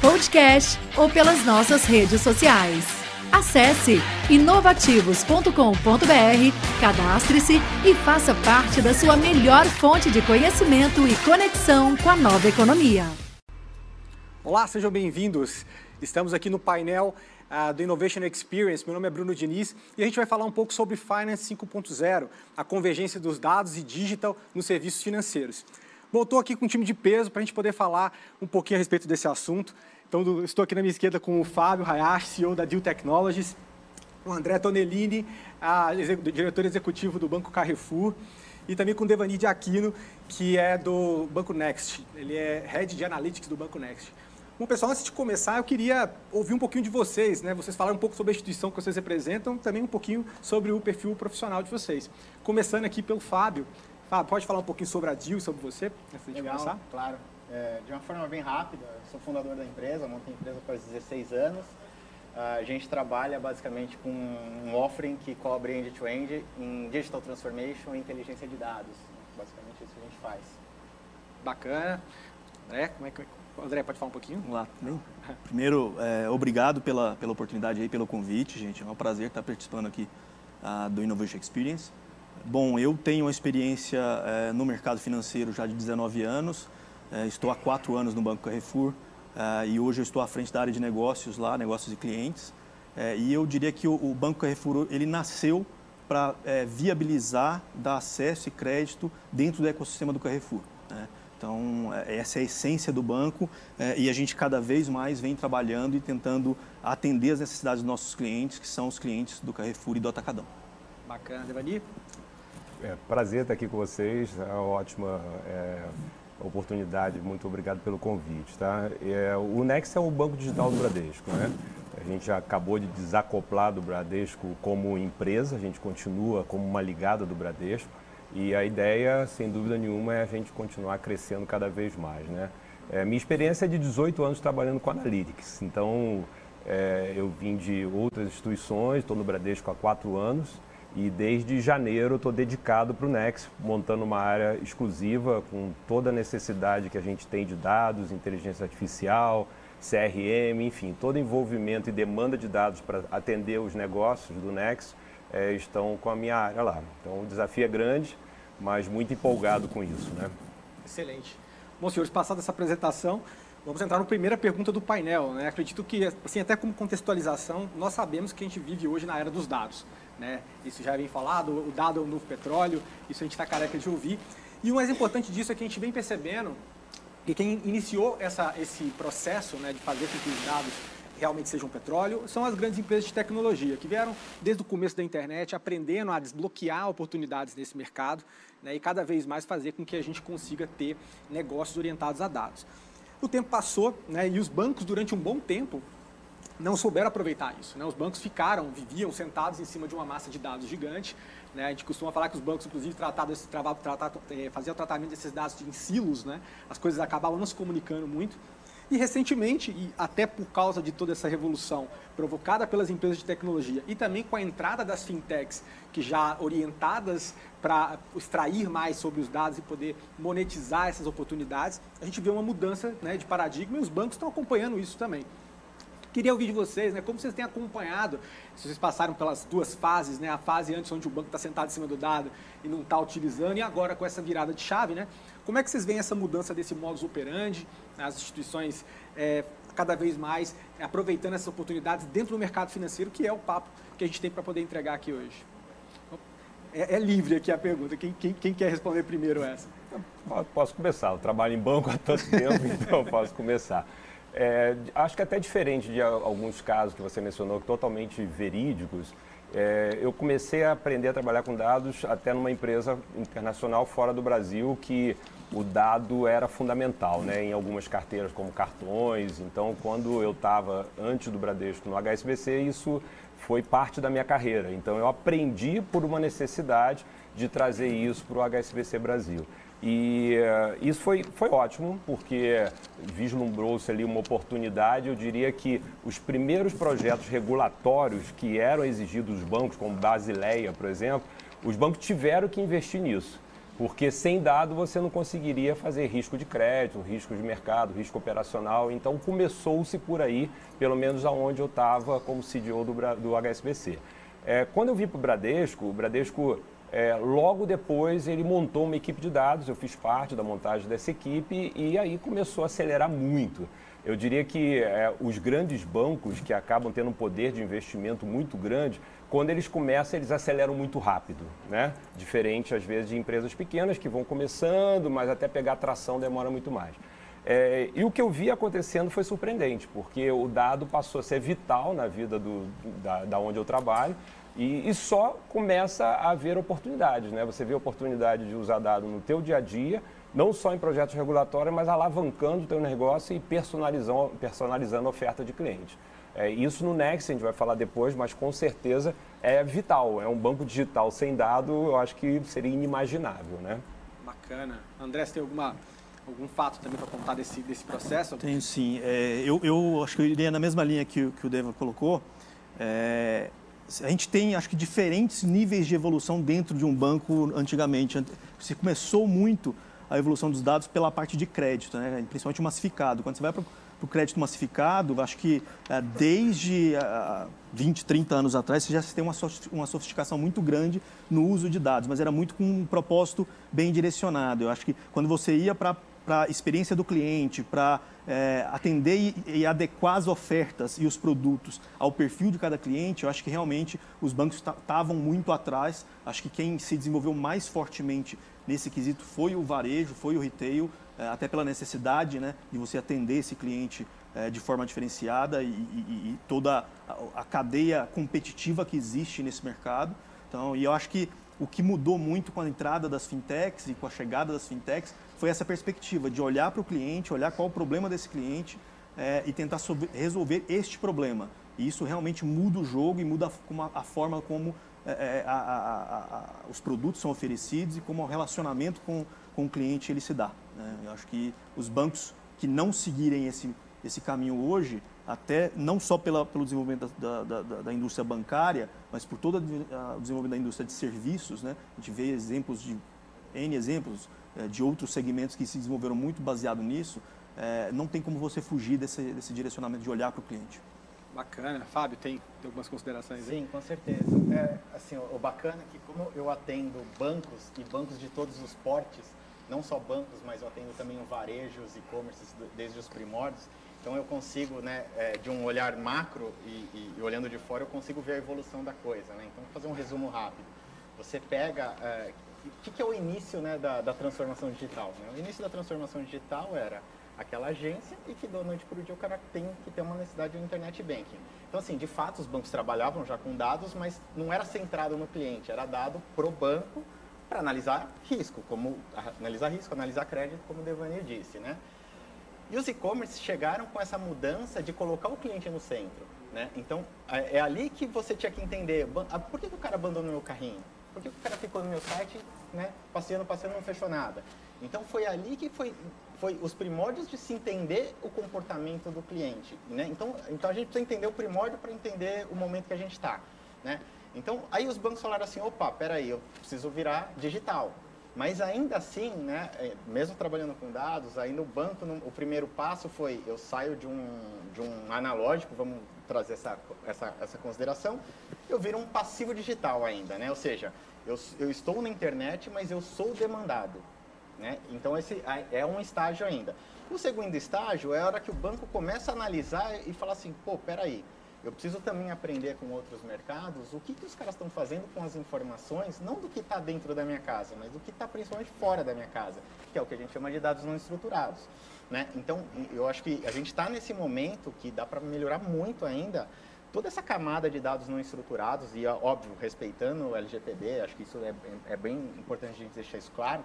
podcast ou pelas nossas redes sociais. Acesse inovativos.com.br, cadastre-se e faça parte da sua melhor fonte de conhecimento e conexão com a nova economia. Olá, sejam bem-vindos. Estamos aqui no painel uh, do Innovation Experience. Meu nome é Bruno Diniz e a gente vai falar um pouco sobre Finance 5.0, a convergência dos dados e digital nos serviços financeiros. Bom, estou aqui com um time de peso para a gente poder falar um pouquinho a respeito desse assunto. Então, estou aqui na minha esquerda com o Fábio Hayashi, CEO da Deal Technologies, o André Tonellini, a, diretor executivo do Banco Carrefour, e também com o Devani de Aquino, que é do Banco Next. Ele é Head de Analytics do Banco Next. Bom, pessoal, antes de começar, eu queria ouvir um pouquinho de vocês, né? Vocês falaram um pouco sobre a instituição que vocês representam, também um pouquinho sobre o perfil profissional de vocês. Começando aqui pelo Fábio. Fábio, pode falar um pouquinho sobre a DIL, sobre você, antes de Legal, começar? claro. É, de uma forma bem rápida, sou fundador da empresa, montei a empresa faz 16 anos. A gente trabalha basicamente com um offering que cobre end-to-end -end em digital transformation e inteligência de dados. Basicamente isso que a gente faz. Bacana. André, como é que André, pode falar um pouquinho? Vamos lá, bem. Primeiro, é, obrigado pela, pela oportunidade aí, pelo convite, gente. É um prazer estar participando aqui uh, do Innovation Experience. Bom, eu tenho uma experiência é, no mercado financeiro já de 19 anos. É, estou há quatro anos no Banco Carrefour é, e hoje eu estou à frente da área de negócios lá, negócios de clientes. E eu diria que o, o, Banco Carrefour ele nasceu para viabilizar, dar acesso e crédito dentro do ecossistema do Carrefour. Né? Então, essa é a essência do banco e a gente cada vez mais vem trabalhando e tentando atender as necessidades dos nossos clientes, que são os clientes do Carrefour e do Atacadão. Bacana, Devani? É, prazer estar aqui com vocês, é uma ótima é, oportunidade, muito obrigado pelo convite. Tá? É, o Next é o banco digital do Bradesco, né? A gente acabou de desacoplar do Bradesco como empresa, a gente continua como uma ligada do Bradesco, e a ideia, sem dúvida nenhuma, é a gente continuar crescendo cada vez mais. Né? É, minha experiência é de 18 anos trabalhando com Analytics, então é, eu vim de outras instituições, estou no Bradesco há quatro anos e desde janeiro estou dedicado para o Next, montando uma área exclusiva com toda a necessidade que a gente tem de dados, inteligência artificial, CRM, enfim, todo envolvimento e demanda de dados para atender os negócios do Next é, estão com a minha área lá. Então o desafio é grande, mas muito empolgado com isso. Né? Excelente. Bom, senhores, passada essa apresentação, vamos entrar na primeira pergunta do painel. Né? Acredito que, assim, até como contextualização, nós sabemos que a gente vive hoje na era dos dados. Né? Isso já vem falado, o dado é o novo petróleo, isso a gente está careca de ouvir. E o mais importante disso é que a gente vem percebendo que quem iniciou essa, esse processo né, de fazer com que os dados realmente sejam petróleo, são as grandes empresas de tecnologia, que vieram desde o começo da internet aprendendo a desbloquear oportunidades nesse mercado né, e cada vez mais fazer com que a gente consiga ter negócios orientados a dados. O tempo passou né, e os bancos, durante um bom tempo, não souberam aproveitar isso. Né? Os bancos ficaram, viviam sentados em cima de uma massa de dados gigante. Né? A gente costuma falar que os bancos, inclusive, eh, faziam o tratamento desses dados em silos, né? as coisas acabavam não se comunicando muito. E recentemente, e até por causa de toda essa revolução provocada pelas empresas de tecnologia e também com a entrada das fintechs, que já orientadas para extrair mais sobre os dados e poder monetizar essas oportunidades, a gente vê uma mudança né, de paradigma e os bancos estão acompanhando isso também. Queria ouvir de vocês, né, como vocês têm acompanhado, se vocês passaram pelas duas fases, né, a fase antes onde o banco está sentado em cima do dado e não está utilizando, e agora com essa virada de chave, né, como é que vocês veem essa mudança desse modus operandi, né, as instituições é, cada vez mais aproveitando essas oportunidades dentro do mercado financeiro, que é o papo que a gente tem para poder entregar aqui hoje? É, é, livre aqui a pergunta, quem, quem, quem quer responder primeiro essa? Posso começar, eu trabalho em banco há tanto tempo, então posso começar. É, acho que até diferente de alguns casos que você mencionou, totalmente verídicos, é, eu comecei a aprender a trabalhar com dados até numa empresa internacional fora do Brasil que o dado era fundamental né, em algumas carteiras, como cartões. Então, quando eu estava antes do Bradesco no HSBC, isso foi parte da minha carreira. Então, eu aprendi por uma necessidade de trazer isso para o HSBC Brasil. E uh, isso foi, foi ótimo, porque vislumbrou-se ali uma oportunidade. Eu diria que os primeiros projetos regulatórios que eram exigidos dos bancos, como Basileia, por exemplo, os bancos tiveram que investir nisso. Porque sem dado você não conseguiria fazer risco de crédito, risco de mercado, risco operacional. Então começou-se por aí, pelo menos aonde eu estava como CDO do, do HSBC. É, quando eu vim para o Bradesco, o Bradesco é, logo depois ele montou uma equipe de dados, eu fiz parte da montagem dessa equipe e aí começou a acelerar muito. Eu diria que é, os grandes bancos que acabam tendo um poder de investimento muito grande, quando eles começam, eles aceleram muito rápido, né? Diferente, às vezes, de empresas pequenas que vão começando, mas até pegar tração demora muito mais. É, e o que eu vi acontecendo foi surpreendente, porque o dado passou a ser vital na vida do, da, da onde eu trabalho e, e, só começa a haver oportunidades, né? Você vê oportunidade de usar dado no teu dia a dia, não só em projetos regulatórios, mas alavancando o teu negócio e personalizando, personalizando a oferta de cliente. É, isso no Next a gente vai falar depois, mas com certeza é vital. É um banco digital sem dado, eu acho que seria inimaginável, né? Bacana. André, você tem alguma, algum fato também para contar desse, desse processo? Tenho sim. É, eu, eu acho que eu iria na mesma linha que, que o Deva colocou. É, a gente tem, acho que, diferentes níveis de evolução dentro de um banco antigamente. Você começou muito a evolução dos dados pela parte de crédito, né? principalmente o massificado. Quando você vai para o crédito massificado, acho que é, desde 20, 30 anos atrás, você já tem uma, uma sofisticação muito grande no uso de dados, mas era muito com um propósito bem direcionado. Eu acho que quando você ia para para a experiência do cliente, para é, atender e, e, adequar as ofertas e os produtos ao perfil de cada cliente, eu acho que realmente os bancos estavam muito atrás. Acho que quem se desenvolveu mais fortemente nesse quesito foi o varejo, foi o retail, é, até pela necessidade né, de você atender esse cliente é, de forma diferenciada e, e, e toda a, a, cadeia competitiva que existe nesse mercado. Então, e eu acho que o que mudou muito com a entrada das fintechs e com a chegada das fintechs foi essa perspectiva de olhar para o cliente, olhar qual o problema desse cliente é, e tentar resolver este problema. E isso realmente muda o jogo e muda a, a forma como é, a, os produtos são oferecidos e como o relacionamento com, com o cliente ele se dá. Né? Eu acho que os bancos que não seguirem esse, esse caminho hoje, até não só pela, pelo desenvolvimento da, da, da, da indústria bancária, mas por todo o desenvolvimento da indústria de serviços, né? a gente vê exemplos de N exemplos de outros segmentos que se desenvolveram muito baseado nisso, é, não tem como você fugir desse, desse direcionamento de olhar para o cliente. Bacana. Fábio, tem, tem algumas considerações Sim, aí? com certeza. É, assim, o bacana é que como eu atendo bancos e bancos de todos os portes, não só bancos, mas eu atendo também o varejo, os e-commerce desde os primórdios, então eu consigo, né, é, de um olhar macro e, e, e, olhando de fora, eu consigo ver a evolução da coisa. Né? Então, vou fazer um resumo rápido. Você pega... O que, que, é o início né, da, da transformação digital? Né? O início da transformação digital era aquela agência e que da noite para o dia o cara tem que ter uma necessidade de internet banking. Então, assim, de fato, os bancos trabalhavam já com dados, mas não era centrado no cliente, era dado para o banco para analisar risco, como analisar risco, analisar crédito, como o Devani disse, né? E os e-commerce chegaram com essa mudança de colocar o cliente no centro, né? Então, é, é ali que você tinha que entender, ah, por que, o cara abandonou meu carrinho? Por que o cara ficou no meu site, né, passeando, passeando, não fechou nada? Então, foi ali que foi, foi os primórdios de se entender o comportamento do cliente, né? Então, então a gente precisa entender o primórdio para entender o momento que a gente está, né? Então, aí os bancos falaram assim, opa, peraí, eu preciso virar digital. Mas ainda assim, né, é, mesmo trabalhando com dados, ainda o banco, o primeiro passo foi, eu saio de um, de um analógico, vamos trazer essa, essa, essa consideração, eu viro um passivo digital ainda, né? Ou seja, eu, eu estou na internet, mas eu sou demandado. Né? Então, esse é um estágio ainda. O segundo estágio é a hora que o banco começa a analisar e falar assim, pô, peraí, eu preciso também aprender com outros mercados o que, que os caras estão fazendo com as informações, não do que está dentro da minha casa, mas do que está principalmente fora da minha casa, que é o que a gente chama de dados não estruturados. Né? Então, eu acho que a gente está nesse momento que dá para melhorar muito ainda toda essa camada de dados não estruturados e, óbvio, respeitando o LGPD, acho que isso é, é bem importante a gente deixar isso claro,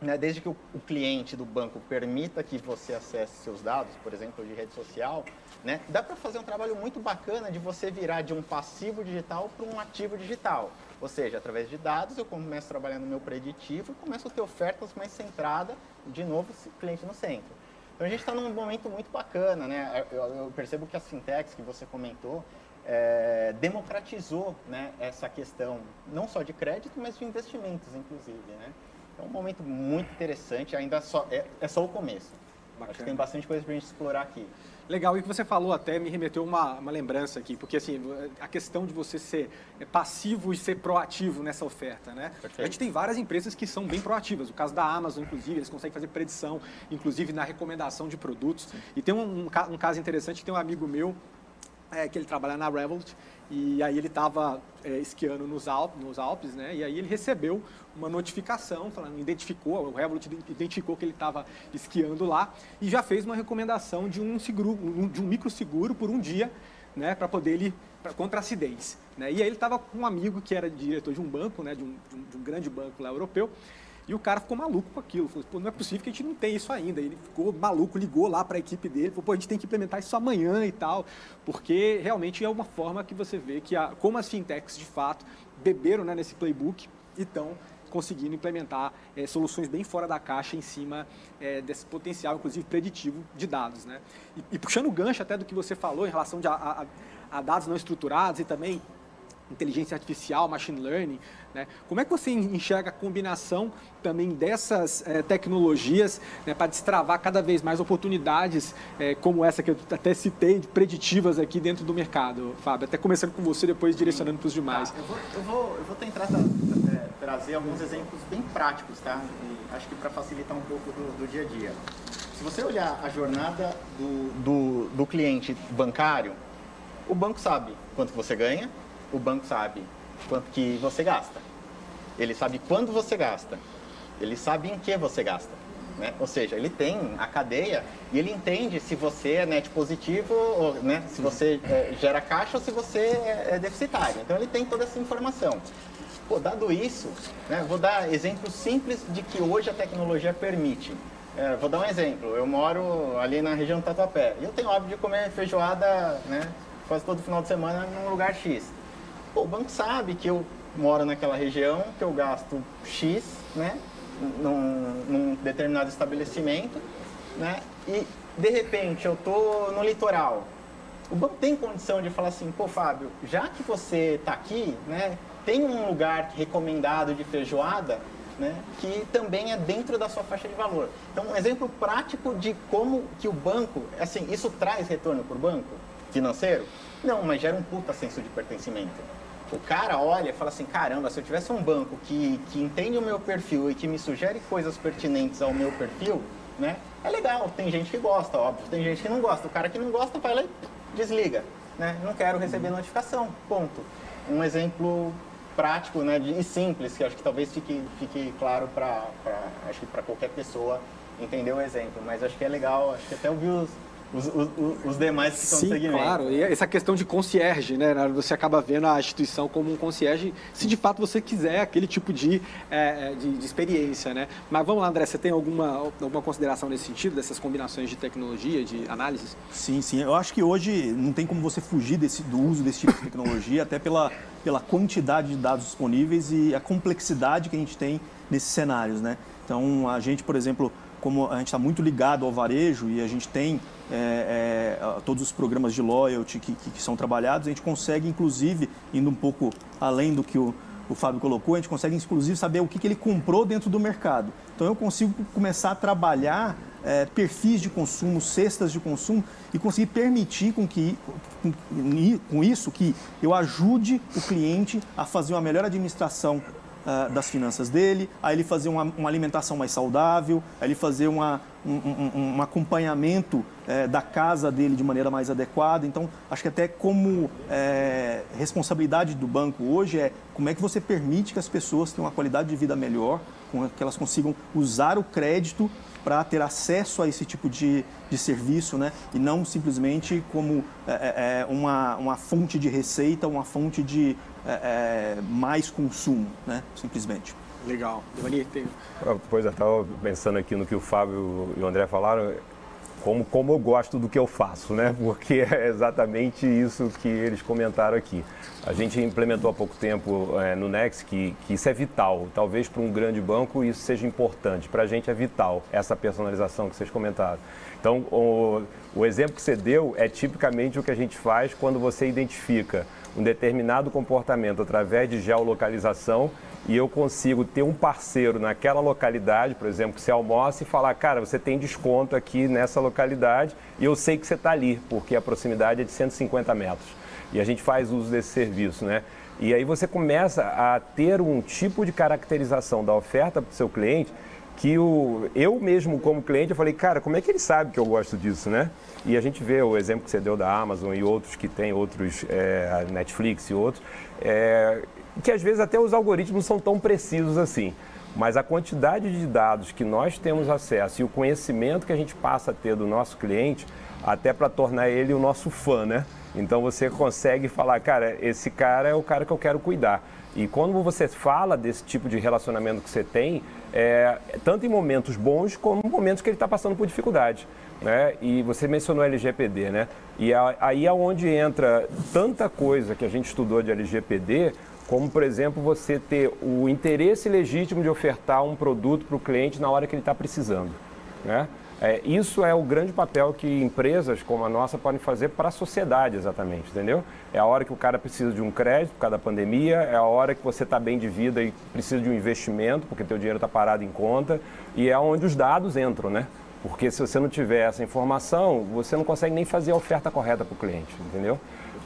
né, desde que o, o, cliente do banco permita que você acesse seus dados, por exemplo, de rede social, né, dá para fazer um trabalho muito bacana de você virar de um passivo digital para um ativo digital. Ou seja, através de dados eu começo a trabalhar no meu preditivo e começo a ter ofertas mais centradas, de novo, cliente no centro. Então a gente está num momento muito bacana, né? Eu, eu, percebo que as fintechs que você comentou é, democratizou né, essa questão, não só de crédito, mas de investimentos, inclusive, né? É um momento muito interessante, ainda só, é, é só o começo. Bacana. Acho que tem bastante coisa para a gente explorar aqui. Legal, e o que você falou até me remeteu uma, uma lembrança aqui, porque assim, a questão de você ser passivo e ser proativo nessa oferta, né? A gente tem várias empresas que são bem proativas, o caso da Amazon, inclusive, eles conseguem fazer predição, inclusive na recomendação de produtos. Sim. E tem um, um, um, caso interessante que tem um amigo meu, é, que ele trabalha na Revolut, e aí ele estava é, esquiando nos, Alpes, nos Alpes, né? E aí ele recebeu uma notificação, falando, identificou, o Revolut identificou que ele estava esquiando lá e já fez uma recomendação de um seguro, de um microseguro por um dia, né? Para poder ele pra, contra acidez. Né? E aí ele estava com um amigo que era diretor de um banco, né? De um, de um, de um grande banco lá europeu. E o cara ficou maluco com aquilo. Falou, pô, não é possível que a gente não tenha isso ainda. Ele ficou maluco, ligou lá para a equipe dele, falou, pô, a gente tem que implementar isso amanhã e tal. Porque realmente é uma forma que você vê que, a, como as fintechs de fato beberam né, nesse playbook e estão conseguindo implementar é, soluções bem fora da caixa em cima é, desse potencial, inclusive preditivo, de dados. Né? E, e, puxando o gancho até do que você falou em relação de, a, a, a dados não estruturados e também inteligência artificial, machine learning, né? Como é que você enxerga a combinação também dessas é, tecnologias né, para destravar cada vez mais oportunidades é, como essa que eu até citei, preditivas aqui dentro do mercado, Fábio? Até começando com você, depois direcionando para os demais. Tá, eu, vou, eu, vou, eu vou tentar é, trazer alguns exemplos bem práticos, tá? E acho que para facilitar um pouco do, do, dia a dia. Se você olhar a jornada do, do, do cliente bancário, o banco sabe quanto você ganha, o banco sabe quanto que você gasta. Ele sabe quando você gasta. Ele sabe em que você gasta. Né? Ou seja, ele tem a cadeia e ele entende se você é net positivo, ou, né, se você é, gera caixa ou se você é, é deficitário. Então ele tem toda essa informação. Pô, dado isso, né, vou dar exemplos simples de que hoje a tecnologia permite. É, vou dar um exemplo. Eu moro ali na região do Tatuapé e eu tenho hábito de comer feijoada né, quase todo final de semana num lugar X. Pô, o banco sabe que eu moro naquela região, que eu gasto X, né? Num, num determinado estabelecimento, né? E de repente eu tô no litoral. O banco tem condição de falar assim, pô, Fábio, já que você está aqui, né? Tem um lugar recomendado de feijoada, né, que também é dentro da sua faixa de valor. Então, um exemplo prático de como que o banco, assim, isso traz retorno para o banco financeiro? Não, mas gera um puta senso de pertencimento o cara olha e fala assim, caramba, se eu tivesse um banco que, que entende o meu perfil e que me sugere coisas pertinentes ao meu perfil, né? É legal, tem gente que gosta, óbvio, tem gente que não gosta. O cara que não gosta vai lá e desliga, né? Não quero receber notificação, ponto. Um exemplo prático né, e simples, que acho que talvez fique, fique claro para qualquer pessoa entender o exemplo. Mas acho que é legal, acho que até ouvir os, os, os, os demais que estão Sim, no segmento. claro. E essa questão de concierge, né? Você acaba vendo a instituição como um concierge, se de fato você quiser aquele tipo de, é, é, de, de, experiência, né? Mas vamos lá, André, você tem alguma, alguma consideração nesse sentido, dessas combinações de tecnologia, de análises? Sim, sim. Eu acho que hoje não tem como você fugir desse, do uso desse tipo de tecnologia, até pela, pela quantidade de dados disponíveis e a complexidade que a gente tem nesses cenários, né? Então, a gente, por exemplo, como a gente está muito ligado ao varejo e a gente tem é, é, todos os programas de loyalty que, que, que, são trabalhados, a gente consegue, inclusive, indo um pouco além do que o, o Fábio colocou, a gente consegue, inclusive, saber o que, que ele comprou dentro do mercado. Então, eu consigo começar a trabalhar é, perfis de consumo, cestas de consumo e conseguir permitir com que, com, com isso, que eu ajude o cliente a fazer uma melhor administração uh, das finanças dele, a ele fazer uma, uma alimentação mais saudável, a ele fazer uma, um, um, um acompanhamento uh, da casa dele de maneira mais adequada. Então, acho que até como é, responsabilidade do banco hoje é como é que você permite que as pessoas tenham uma qualidade de vida melhor, que elas consigam usar o crédito para ter acesso a esse tipo de, de serviço, né? E não simplesmente como é, é, uma, uma fonte de receita, uma fonte de é, mais consumo, né? Simplesmente. Legal. Devani, tem... Pois é, estava pensando aqui no que o Fábio e o André falaram como, como eu gosto do que eu faço, né? Porque é exatamente isso que eles comentaram aqui. A gente implementou há pouco tempo é, no Next que, que isso é vital. Talvez para um grande banco isso seja importante. Para a gente é vital essa personalização que vocês comentaram. Então, o, o exemplo que você deu é tipicamente o que a gente faz quando você identifica um determinado comportamento através de geolocalização e eu consigo ter um parceiro naquela localidade, por exemplo, que você almoça e falar, cara, você tem desconto aqui nessa localidade e eu sei que você está ali, porque a proximidade é de 150 metros. E a gente faz uso desse serviço, né? E aí você começa a ter um tipo de caracterização da oferta para o seu cliente que o, eu mesmo como cliente eu falei, cara, como é que ele sabe que eu gosto disso, né? E a gente vê o exemplo que você deu da Amazon e outros que tem, outros, é, Netflix e outros, é, que às vezes até os algoritmos são tão precisos assim. Mas a quantidade de dados que nós temos acesso e o conhecimento que a gente passa a ter do nosso cliente, até para tornar ele o nosso fã, né? Então você consegue falar, cara, esse cara é o cara que eu quero cuidar. E quando você fala desse tipo de relacionamento que você tem, é, tanto em momentos bons como em momentos que ele está passando por dificuldade. Né? E você mencionou LGPD, né? E aí é onde entra tanta coisa que a gente estudou de LGPD, como, por exemplo, você ter o interesse legítimo de ofertar um produto para o cliente na hora que ele está precisando. Né? É, isso é o grande papel que empresas como a nossa podem fazer para a sociedade, exatamente, entendeu? É a hora que o cara precisa de um crédito por causa da pandemia, é a hora que você está bem de vida e precisa de um investimento, porque teu dinheiro está parado em conta, e é onde os dados entram, né? Porque se você não tiver essa informação, você não consegue nem fazer a oferta correta para o cliente, entendeu?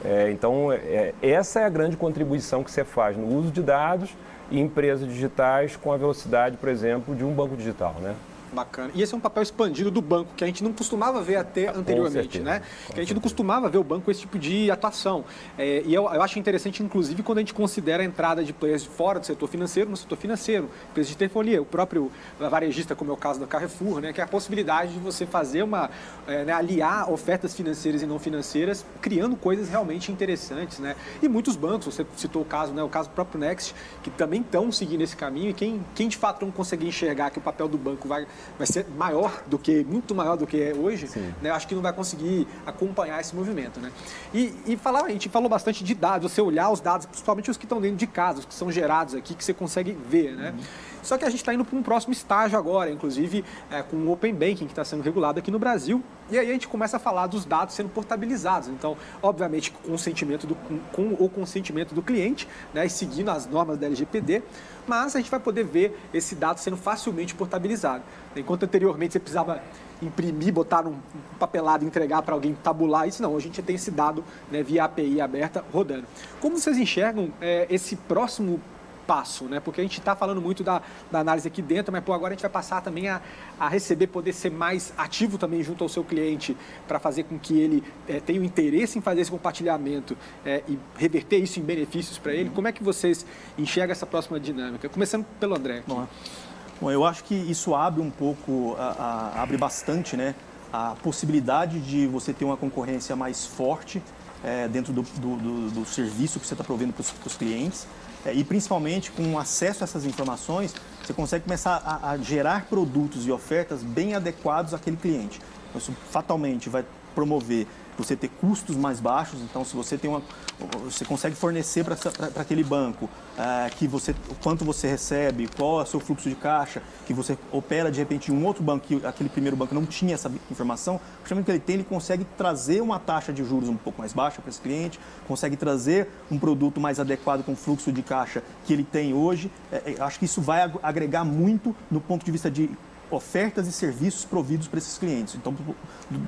É, então, é, essa é a grande contribuição que você faz no uso de dados e empresas digitais com a velocidade, por exemplo, de um banco digital, né? Bacana. E esse é um papel expandido do banco, que a gente não costumava ver até anteriormente, né? Com que a gente certeza. não costumava ver o banco com esse tipo de atuação. É, e eu, eu, acho interessante, inclusive, quando a gente considera a entrada de players fora do setor financeiro no setor financeiro, empresas de telefonia, o próprio varejista, como é o caso da Carrefour, né? Que é a possibilidade de você fazer uma, é, né, aliar ofertas financeiras e não financeiras, criando coisas realmente interessantes, né? E muitos bancos, você citou o caso, né? O caso do próprio Next, que também estão seguindo esse caminho e quem, quem de fato não conseguir enxergar que o papel do banco vai vai ser maior do que, muito maior do que é hoje, né, acho que não vai conseguir acompanhar esse movimento. Né? E, e falar, a gente falou bastante de dados, você olhar os dados, principalmente os que estão dentro de casa, os que são gerados aqui, que você consegue ver. Né? Uhum. Só que a gente está indo para um próximo estágio agora, inclusive é, com o Open Banking, que está sendo regulado aqui no Brasil. E aí a gente começa a falar dos dados sendo portabilizados. Então, obviamente, com, consentimento do, com o consentimento do cliente, né, seguindo as normas da LGPD, mas a gente vai poder ver esse dado sendo facilmente portabilizado. Enquanto anteriormente você precisava imprimir, botar um papelado entregar para alguém tabular isso, não. A gente tem esse dado né, via API aberta rodando. Como vocês enxergam é, esse próximo passo, né? Porque a gente está falando muito da, da, análise aqui dentro, mas pô, agora a gente vai passar também a, a receber, poder ser mais ativo também junto ao seu cliente para fazer com que ele é, tenha o interesse em fazer esse compartilhamento é, e reverter isso em benefícios para ele. Como é que vocês enxergam essa próxima dinâmica? Começando pelo André. Bom, bom, eu acho que isso abre um pouco, a, a, abre bastante, né? A possibilidade de você ter uma concorrência mais forte é, dentro do, do, do, do, serviço que você está provendo para os clientes. É, e principalmente com acesso a essas informações, você consegue começar a, a gerar produtos e ofertas bem adequados àquele cliente. Isso fatalmente vai promover você ter custos mais baixos. Então, se você tem uma, você consegue fornecer para aquele banco é, que você, quanto você recebe, qual é o seu fluxo de caixa, que você opera de repente em um outro banco que aquele primeiro banco não tinha essa informação, o que ele tem, ele consegue trazer uma taxa de juros um pouco mais baixa para esse cliente, consegue trazer um produto mais adequado com o fluxo de caixa que ele tem hoje. É, é acho que isso vai agregar muito no ponto de vista de ofertas e serviços providos para esses clientes. Então,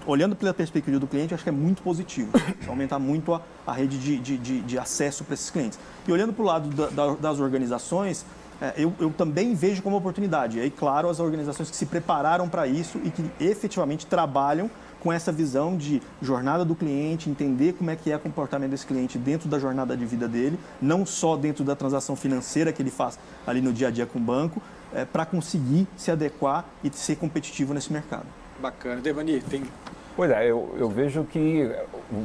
olhando pela perspectiva do cliente, acho que é muito positivo. aumentar muito a, a rede de, de, de, de acesso para esses clientes. E olhando para o lado da, da, das organizações, é, eu, eu, também vejo como oportunidade. E aí, claro, as organizações que se prepararam para isso e que efetivamente trabalham com essa visão de jornada do cliente, entender como é que é o comportamento desse cliente dentro da jornada de vida dele, não só dentro da transação financeira que ele faz ali no dia a dia com o banco, é, para conseguir se adequar e ser competitivo nesse mercado. Bacana. Devani, tem Pois é, eu, eu, vejo que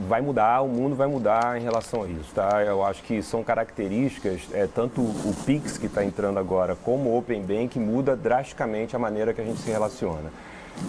vai mudar, o mundo vai mudar em relação a isso, tá? Eu acho que são características, é, tanto o Pix que está entrando agora como o Open Bank muda drasticamente a maneira que a gente se relaciona.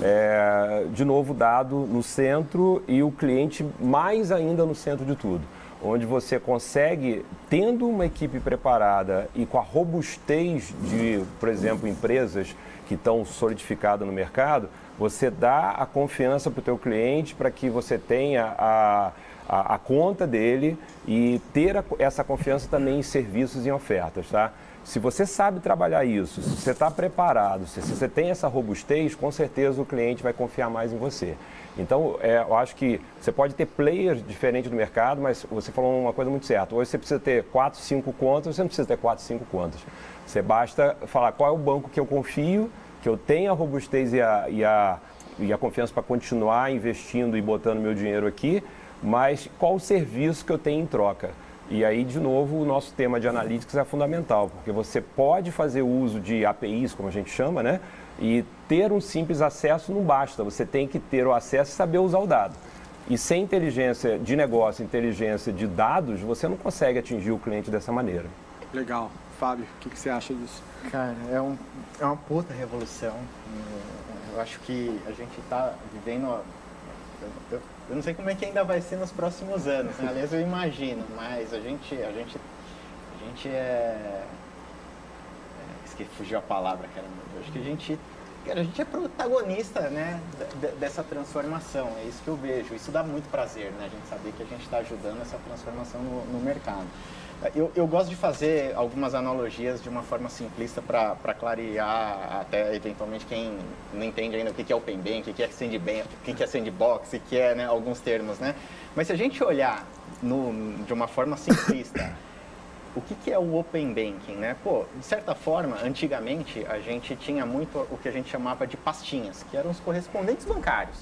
É, de novo, dado no centro e o cliente mais ainda no centro de tudo onde você consegue, tendo uma equipe preparada e com a robustez de, por exemplo, empresas que estão solidificadas no mercado, você dá a confiança para o teu cliente para que você tenha a, a, a, conta dele e ter a, essa confiança também em serviços e ofertas, tá? Se você sabe trabalhar isso, se você está preparado, se, você tem essa robustez, com certeza o cliente vai confiar mais em você. Então, é, eu acho que você pode ter players diferentes no mercado, mas você falou uma coisa muito certa. Hoje você precisa ter 4, 5 contas, você não precisa ter 4, 5 contas. Você basta falar qual é o banco que eu confio, que eu tenho a robustez e a, e a, e a confiança para continuar investindo e botando meu dinheiro aqui, mas qual o serviço que eu tenho em troca. E aí, de novo, o nosso tema de analytics é fundamental, porque você pode fazer uso de APIs, como a gente chama, né? E ter um simples acesso não basta, você tem que ter o acesso e saber usar o dado. E sem inteligência de negócio, inteligência de dados, você não consegue atingir o cliente dessa maneira. Legal. Fábio, o que, que você acha disso? Cara, é, um, é uma puta revolução. Eu acho que a gente está vivendo. Eu, eu, não sei como é que ainda vai ser nos próximos anos. Né? Aliás, eu imagino, mas a gente, a gente, a gente é que fugiu a palavra, cara. Eu acho que a gente, cara, a gente é protagonista, né, dessa transformação. É isso que eu vejo. Isso dá muito prazer, né? A gente saber que a gente está ajudando essa transformação no, no mercado. Eu, eu, gosto de fazer algumas analogias de uma forma simplista para clarear até eventualmente quem não entende ainda o que é Open Bank, o que é Sandbank, o que é Sandbox, o que é né, alguns termos, né? Mas se a gente olhar no, de uma forma simplista o que, que, é o Open Banking, né? Pô, de certa forma, antigamente a gente tinha muito o que a gente chamava de pastinhas, que eram os correspondentes bancários.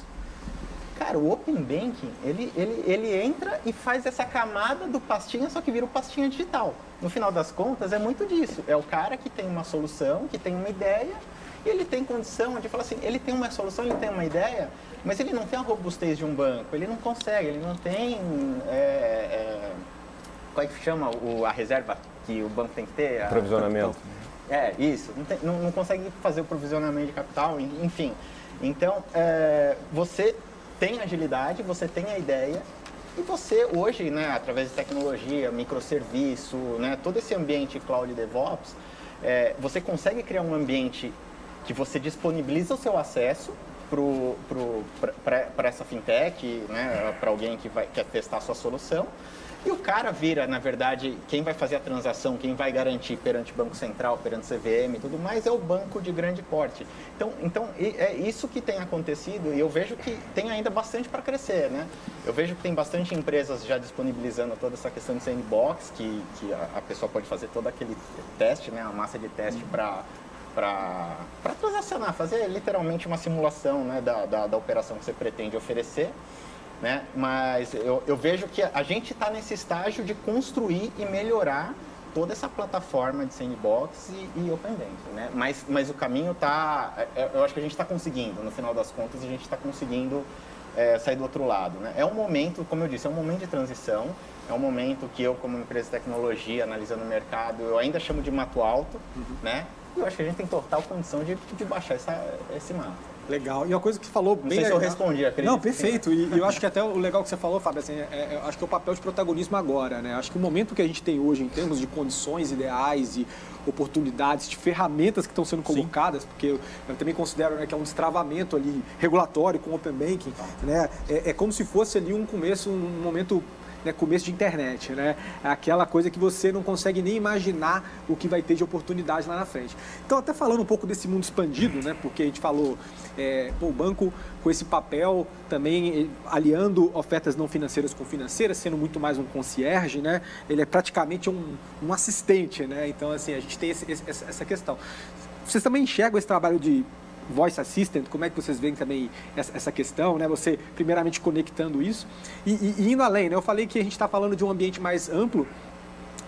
Cara, o Open Banking, ele, ele, ele entra e faz essa camada do pastinha, só que vira o pastinha digital. No final das contas, é muito disso. É o cara que tem uma solução, que tem uma ideia, e ele tem condição de falar assim, ele tem uma solução, ele tem uma ideia, mas ele não tem a robustez de um banco, ele não consegue, ele não tem... É, é, qual é que chama o, a reserva que o banco tem que ter? A, Provisionamento. É, isso. Não, tem, não, não, consegue fazer o provisionamento de capital, enfim. Então, é, você tem agilidade, você tem a ideia, e você hoje, né, através de tecnologia, microserviço, né, todo esse ambiente cloud DevOps, é, você consegue criar um ambiente que você disponibiliza o seu acesso para essa fintech, né, para alguém que vai, quer testar a sua solução, e o cara vira, na verdade, quem vai fazer a transação, quem vai garantir perante o Banco Central, perante o CVM e tudo mais, é o banco de grande porte. Então, então é isso que tem acontecido e eu vejo que tem ainda bastante para crescer, né? Eu vejo que tem bastante empresas já disponibilizando toda essa questão de sandbox, que, que a, a pessoa pode fazer todo aquele teste, né? A massa de teste para para transacionar, fazer literalmente uma simulação né, da, da, da operação que você pretende oferecer né? Mas eu, eu vejo que a gente está nesse estágio de construir e melhorar toda essa plataforma de sandbox e, e open banking, né? Mas, mas o caminho está, é, é, eu acho que a gente está conseguindo, no final das contas, a gente está conseguindo é, sair do outro lado, né? É um momento, como eu disse, é um momento de transição, é um momento que eu, como empresa de tecnologia, analisando o mercado, eu ainda chamo de mato alto, uhum. né? E eu acho que a gente tem total condição de, de baixar essa, esse mato. Legal. E uma coisa que você falou Não bem. Não sei se eu respondi, acredito. Não, perfeito. E, e, eu acho que até o legal que você falou, Fábio, assim, é, é, acho que é o papel de protagonismo agora, né? Acho que o momento que a gente tem hoje, em termos de condições ideais e oportunidades, de ferramentas que estão sendo colocadas, Sim. porque eu também considero né, que é um destravamento ali regulatório com o Open Banking, né? É, é como se fosse ali um começo, um momento né, começo de internet, né? É aquela coisa que você não consegue nem imaginar o que vai ter de oportunidade lá na frente. Então, até falando um pouco desse mundo expandido, né? Porque a gente falou, é, o banco com esse papel também aliando ofertas não financeiras com financeiras, sendo muito mais um concierge, né? Ele é praticamente um, um assistente, né? Então, assim, a gente tem esse, essa questão. Vocês também enxergam esse trabalho de voice assistant, como é que vocês veem também essa, questão, né? Você primeiramente conectando isso e, e, e indo além, né? Eu falei que a gente está falando de um ambiente mais amplo,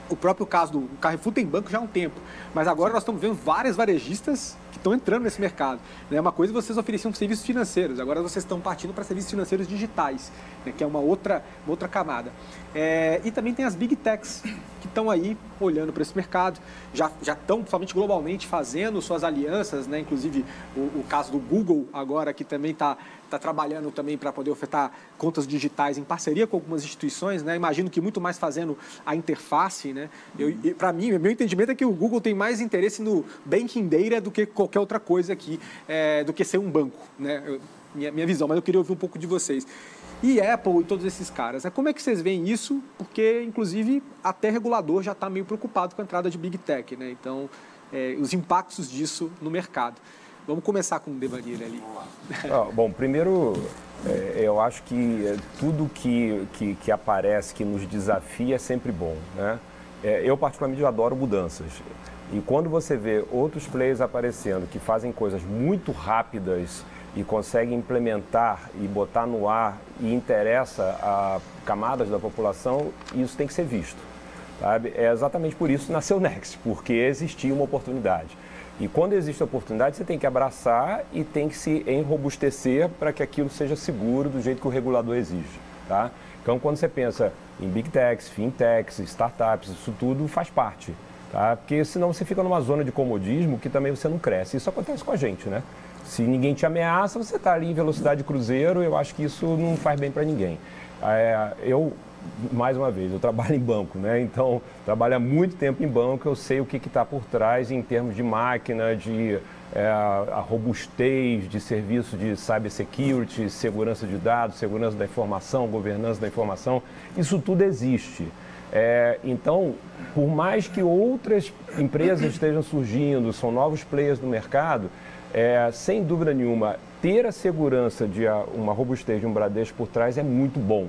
o próprio caso do Carrefour tem banco já há um tempo, mas agora nós estamos vendo várias varejistas estão entrando nesse mercado. É uma coisa vocês ofereciam serviços financeiros, agora vocês estão partindo para serviços financeiros digitais, né? que é uma outra, uma outra camada. É, e também tem as big techs que estão aí olhando para esse mercado, já, já estão, somente globalmente, fazendo suas alianças, né? inclusive o, o caso do Google agora, que também está tá trabalhando também para poder ofertar contas digitais em parceria com algumas instituições, né? imagino que muito mais fazendo a interface. Né? Para mim, meu entendimento é que o Google tem mais interesse no banking data do que outra coisa aqui, é, do que ser um banco. Né? Eu, minha, minha visão, mas eu queria ouvir um pouco de vocês e Apple e todos esses caras. Né? Como é que vocês veem isso? Porque, inclusive, até regulador já está meio preocupado com a entrada de Big Tech, né? Então, é, os impactos disso no mercado. Vamos começar com o Devanir ali. Ah, bom, primeiro, é, eu acho que é, tudo que, que, que, aparece, que nos desafia, é sempre bom, né? É, eu, particularmente, adoro mudanças. E quando você vê outros players aparecendo que fazem coisas muito rápidas e consegue implementar e botar no ar e interessa a camadas da população, isso tem que ser visto. Sabe? É exatamente por isso que nasceu Next, porque existia uma oportunidade. E quando existe oportunidade, você tem que abraçar e tem que se enrobustecer para que aquilo seja seguro do jeito que o regulador exige. Tá? Então, quando você pensa em big techs, fintechs, startups, isso tudo faz parte. Tá? Porque senão você fica numa zona de comodismo que também você não cresce. Isso acontece com a gente, né? Se ninguém te ameaça, você está ali em velocidade cruzeiro, eu acho que isso não faz bem para ninguém. É, eu, mais uma vez, eu trabalho em banco, né? Então, trabalho há muito tempo em banco, eu sei o que está por trás em termos de máquina, de é, a robustez de serviço de cybersecurity, segurança de dados, segurança da informação, governança da informação, isso tudo existe. É, então, por mais que outras empresas estejam surgindo, são novos players no mercado, é, sem dúvida nenhuma, ter a segurança de uma robustez de um Bradesco por trás é muito bom.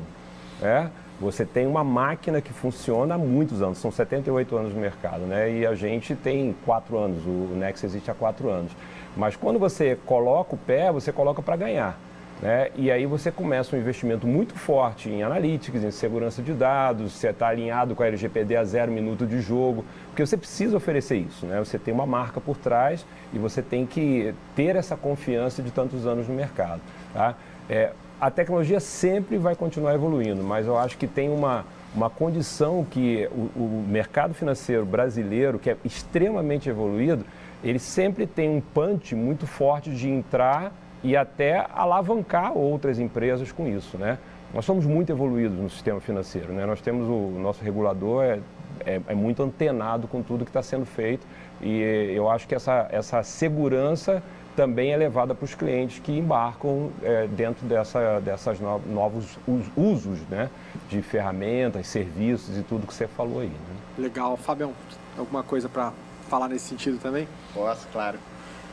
É? Você tem uma máquina que funciona há muitos anos, são 78 anos no mercado, né? E a gente tem quatro anos, o Nex existe há quatro anos. Mas quando você coloca o pé, você coloca para ganhar. Né? E aí você começa um investimento muito forte em analytics, em segurança de dados, você está alinhado com a LGPD a zero minuto de jogo, porque você precisa oferecer isso. Né? Você tem uma marca por trás e você tem que ter essa confiança de tantos anos no mercado. Tá? É, a tecnologia sempre vai continuar evoluindo, mas eu acho que tem uma, uma condição que o, o mercado financeiro brasileiro, que é extremamente evoluído, ele sempre tem um punch muito forte de entrar e até alavancar outras empresas com isso, né? Nós somos muito evoluídos no sistema financeiro, né? Nós temos o, o nosso regulador é, é, é, muito antenado com tudo que está sendo feito e eu acho que essa, essa segurança também é levada para os clientes que embarcam é, dentro dessa, dessas no, novos usos, né? De ferramentas, serviços e tudo que você falou aí. Né? Legal, Fabião, alguma coisa para falar nesse sentido também? Posso, claro.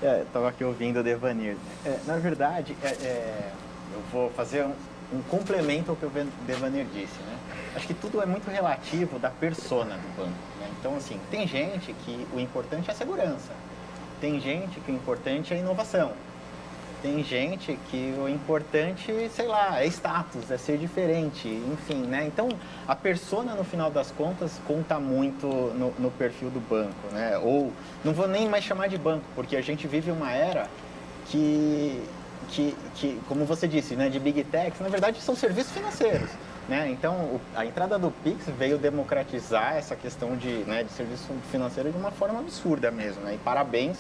É, estava aqui ouvindo o Devanir. É, na verdade, é, é, eu vou fazer um, um, complemento ao que o Devanir disse. Né? Acho que tudo é muito relativo da persona do banco. Né? Então, assim, tem gente que o importante é a segurança. Tem gente que o importante é a inovação. Tem gente que o importante, sei lá, é status, é ser diferente, enfim, né? Então, a persona, no final das contas, conta muito no, no perfil do banco, né? Ou, não vou nem mais chamar de banco, porque a gente vive uma era que, que, que como você disse, né, de big techs, na verdade são serviços financeiros. Né? Então, a entrada do Pix veio democratizar essa questão de, né, de serviço financeiro de uma forma absurda mesmo. Né? E parabéns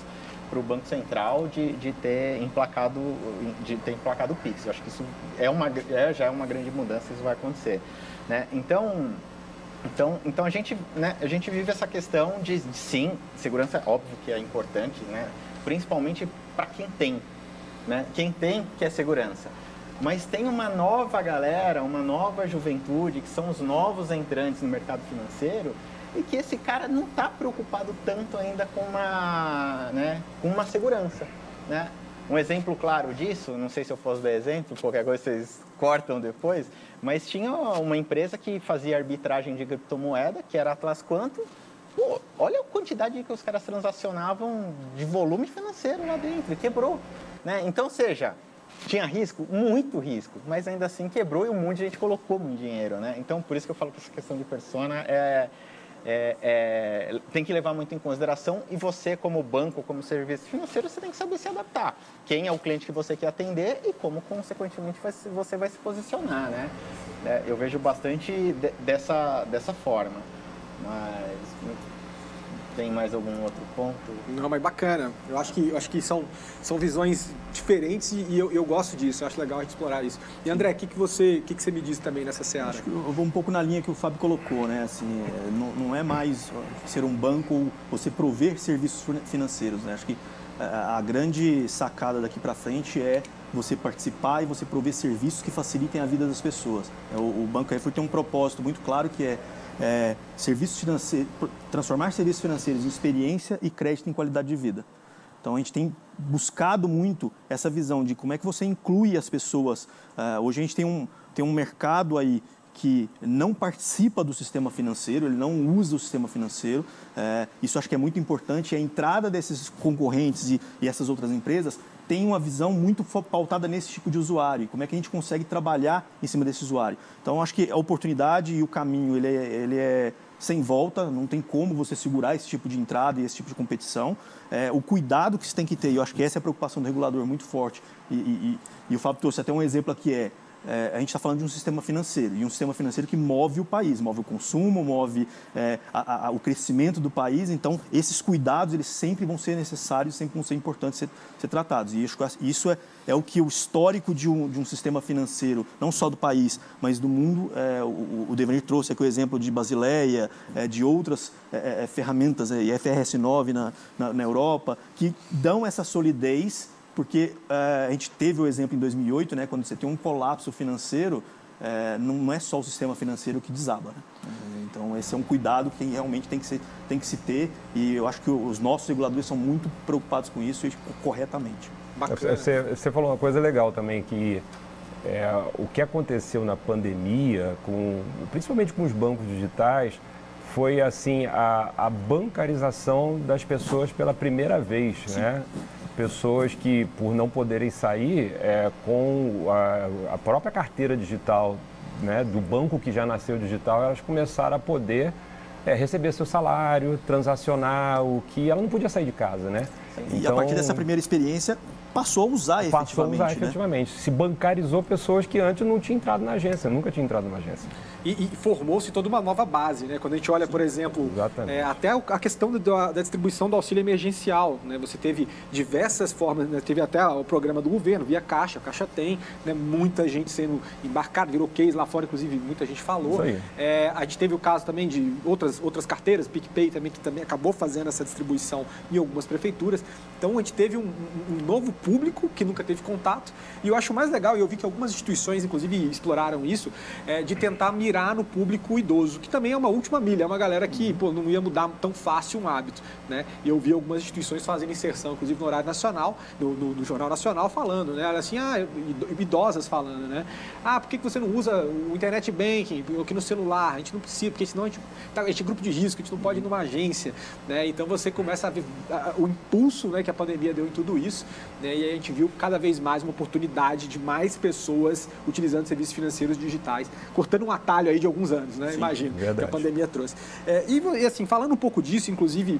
para o Banco Central de, de ter emplacado de ter emplacado o Pix. Eu acho que isso é uma é, já é uma grande mudança, isso vai acontecer, né? Então então, então a gente, né, a gente vive essa questão de, de sim, segurança é óbvio que é importante, né? Principalmente para quem tem, né? Quem tem que é segurança. Mas tem uma nova galera, uma nova juventude, que são os novos entrantes no mercado financeiro, e que esse cara não está preocupado tanto ainda com uma, né, com uma segurança. Né? Um exemplo claro disso, não sei se eu posso dar exemplo, qualquer coisa vocês cortam depois, mas tinha uma empresa que fazia arbitragem de criptomoeda, que era Atlas Quanto. Pô, olha a quantidade que os caras transacionavam de volume financeiro lá dentro, quebrou. Né? Então, seja, tinha risco? Muito risco, mas ainda assim quebrou e um monte de gente colocou muito dinheiro. Né? Então, por isso que eu falo que essa questão de persona é, é, é, tem que levar muito em consideração e você, como banco, como serviço financeiro, você tem que saber se adaptar. Quem é o cliente que você quer atender e como, consequentemente, você vai se posicionar, né? É, eu vejo bastante de, dessa, dessa forma. Mas tem mais algum outro ponto? Não, mas bacana. Eu acho que, eu acho que são, são visões diferentes e, eu, eu gosto disso. Eu acho legal a gente explorar isso. E André, o que, que, você, que, que você me diz também nessa seara? Acho que eu vou um pouco na linha que o Fábio colocou, né? Assim, é, não, não é mais ser um banco ou você prover serviços financeiros, né? Acho que a, a grande sacada daqui para frente é você participar e você prover serviços que facilitem a vida das pessoas. É, o, o Banco Refor tem um propósito muito claro que é é, serviços financeiros, transformar serviços financeiros em experiência e crédito em qualidade de vida. Então a gente tem buscado muito essa visão de como é que você inclui as pessoas. Uh, hoje a gente tem um, tem um mercado aí que não participa do sistema financeiro, ele não usa o sistema financeiro. É, isso acho que é muito importante. A entrada desses concorrentes e, e essas outras empresas tem uma visão muito pautada nesse tipo de usuário, como é que a gente consegue trabalhar em cima desse usuário. Então, acho que a oportunidade e o caminho, ele é, ele é sem volta, não tem como você segurar esse tipo de entrada e esse tipo de competição. É, o cuidado que você tem que ter, eu acho que essa é a preocupação do regulador muito forte. E, e, e, e o Fábio trouxe até um exemplo aqui, é é, a gente está falando de um sistema financeiro, e um sistema financeiro que move o país, move o consumo, move é, a, a, o crescimento do país. Então, esses cuidados, eles sempre vão ser necessários, sempre vão ser importantes ser, ser tratados. E isso, isso é, é o que o histórico de um, de um sistema financeiro, não só do país, mas do mundo, é, o, o Devanir trouxe aqui o exemplo de Basileia, é, de outras é, é, ferramentas, é, IFRS 9 na, na, na Europa, que dão essa solidez porque uh, a gente teve o exemplo em 2008, né, quando você tem um colapso financeiro, uh, não é só o sistema financeiro que desaba. Né? Então, esse é um cuidado que realmente tem que, ser, tem que se ter e eu acho que os nossos reguladores são muito preocupados com isso e corretamente. Você, você falou uma coisa legal também, que é, o que aconteceu na pandemia, com, principalmente com os bancos digitais, foi assim a, a bancarização das pessoas pela primeira vez, Sim. né? Pessoas que, por não poderem sair, é, com a, a, própria carteira digital né, do banco que já nasceu digital, elas começaram a poder é, receber seu salário, transacionar o que ela não podia sair de casa, né? E então, a partir dessa primeira experiência, passou a usar passou efetivamente. Passou a usar né? efetivamente. Se bancarizou pessoas que antes não tinham entrado na agência, nunca tinham entrado na agência. E, e formou-se toda uma nova base, né? Quando a gente olha, por exemplo, é, até a questão da, da, distribuição do auxílio emergencial, né? Você teve diversas formas, né? teve até o programa do governo, via Caixa, a Caixa tem, né? muita gente sendo embarcada, virou case lá fora, inclusive muita gente falou. É, a gente teve o caso também de outras, outras carteiras, PicPay também, que também acabou fazendo essa distribuição em algumas prefeituras. Então a gente teve um, um novo público que nunca teve contato. E eu acho mais legal, e eu vi que algumas instituições, inclusive, exploraram isso, é, de tentar mirar no público idoso, que também é uma última milha, é uma galera que pô, não ia mudar tão fácil um hábito. Né? E eu vi algumas instituições fazendo inserção, inclusive no horário nacional, no, no, no Jornal Nacional, falando, né? Assim, ah, idosas falando, né? Ah, por que você não usa o internet banking aqui no celular? A gente não precisa, porque senão a gente, tá, a gente é grupo de risco, a gente não pode ir numa agência. Né? Então você começa a ver o impulso né, que a pandemia deu em tudo isso, né? e a gente viu cada vez mais uma oportunidade de mais pessoas utilizando serviços financeiros digitais, cortando um atalho aí de alguns anos, né? Sim, Imagino, verdade. que a pandemia trouxe. É, e, e assim, falando um pouco disso, inclusive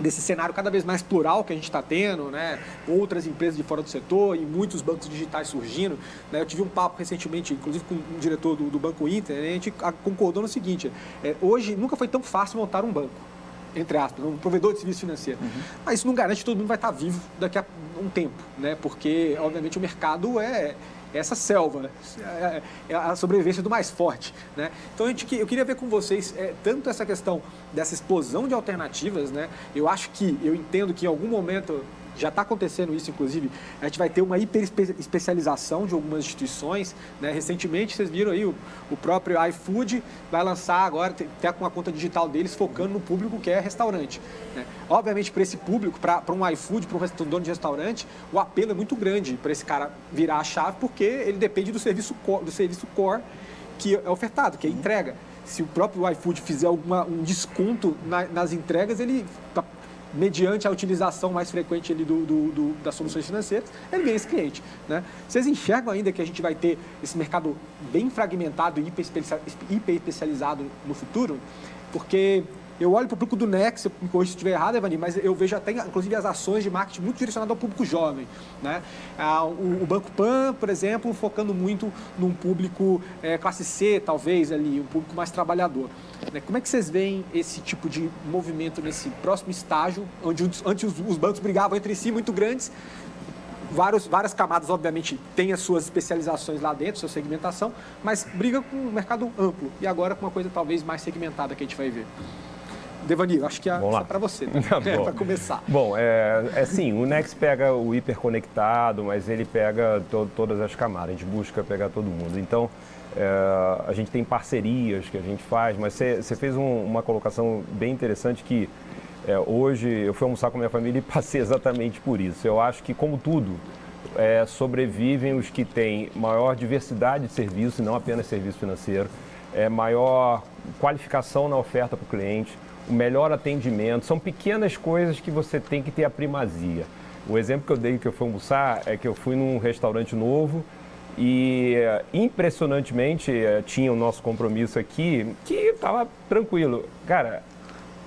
desse cenário cada vez mais plural que a gente está tendo, né? outras empresas de fora do setor e muitos bancos digitais surgindo. Né? Eu tive um papo recentemente, inclusive com um diretor do, do Banco Inter, né? a gente concordou no seguinte, é, hoje nunca foi tão fácil montar um banco entre aspas, um provedor de serviço financeiro. Uhum. Mas isso não garante que todo mundo vai estar vivo daqui a um tempo, né? Porque, obviamente, o mercado é, essa selva, né? é, é a sobrevivência do mais forte. Né? Então gente, eu queria ver com vocês é, tanto essa questão dessa explosão de alternativas, né? eu acho que, eu entendo que em algum momento já está acontecendo isso, inclusive, a gente vai ter uma hiper especialização de algumas instituições. Né? Recentemente, vocês viram aí, o, o próprio iFood vai lançar agora, até com a conta digital deles, focando no público que é restaurante. Né? Obviamente, para esse público, para um iFood, para um dono de restaurante, o apelo é muito grande para esse cara virar a chave, porque ele depende do serviço core, do serviço core que é ofertado, que é entrega. Se o próprio iFood fizer alguma, um desconto na, nas entregas, ele mediante a utilização mais frequente ali do, do, do, das soluções financeiras, ele ganha esse cliente. Né? Vocês enxergam ainda que a gente vai ter esse mercado bem fragmentado e hiper especializado no futuro? Porque eu olho para o público do Nex, corrija se estiver errado, Evani, mas eu vejo até, inclusive, as ações de marketing muito direcionadas ao público jovem. Né? Ah, o, Banco Pan, por exemplo, focando muito num público é, classe C, talvez, ali, um público mais trabalhador. Né? Como é que vocês veem esse tipo de movimento nesse próximo estágio, onde antes os, os bancos brigavam entre si muito grandes, Vários, várias camadas, obviamente, têm as suas especializações lá dentro, sua segmentação, mas briga com um mercado amplo e agora com uma coisa talvez mais segmentada que a gente vai ver. Devani, acho que é para você, né? tá é, para começar. Bom, é, é sim, o Nex pega o hiperconectado, mas ele pega to todas as camadas, a gente busca pegar todo mundo. Então, é, a gente tem parcerias que a gente faz, mas você fez um, uma colocação bem interessante que é, hoje eu fui almoçar com a minha família e passei exatamente por isso. Eu acho que, como tudo, é, sobrevivem os que têm maior diversidade de serviço, não apenas serviço financeiro, é, maior qualificação na oferta para o cliente, o melhor atendimento. São pequenas coisas que você tem que ter a primazia. O exemplo que eu dei que eu fui almoçar é que eu fui num restaurante novo e impressionantemente eh, tinha o nosso compromisso aqui que estava tranquilo. Cara,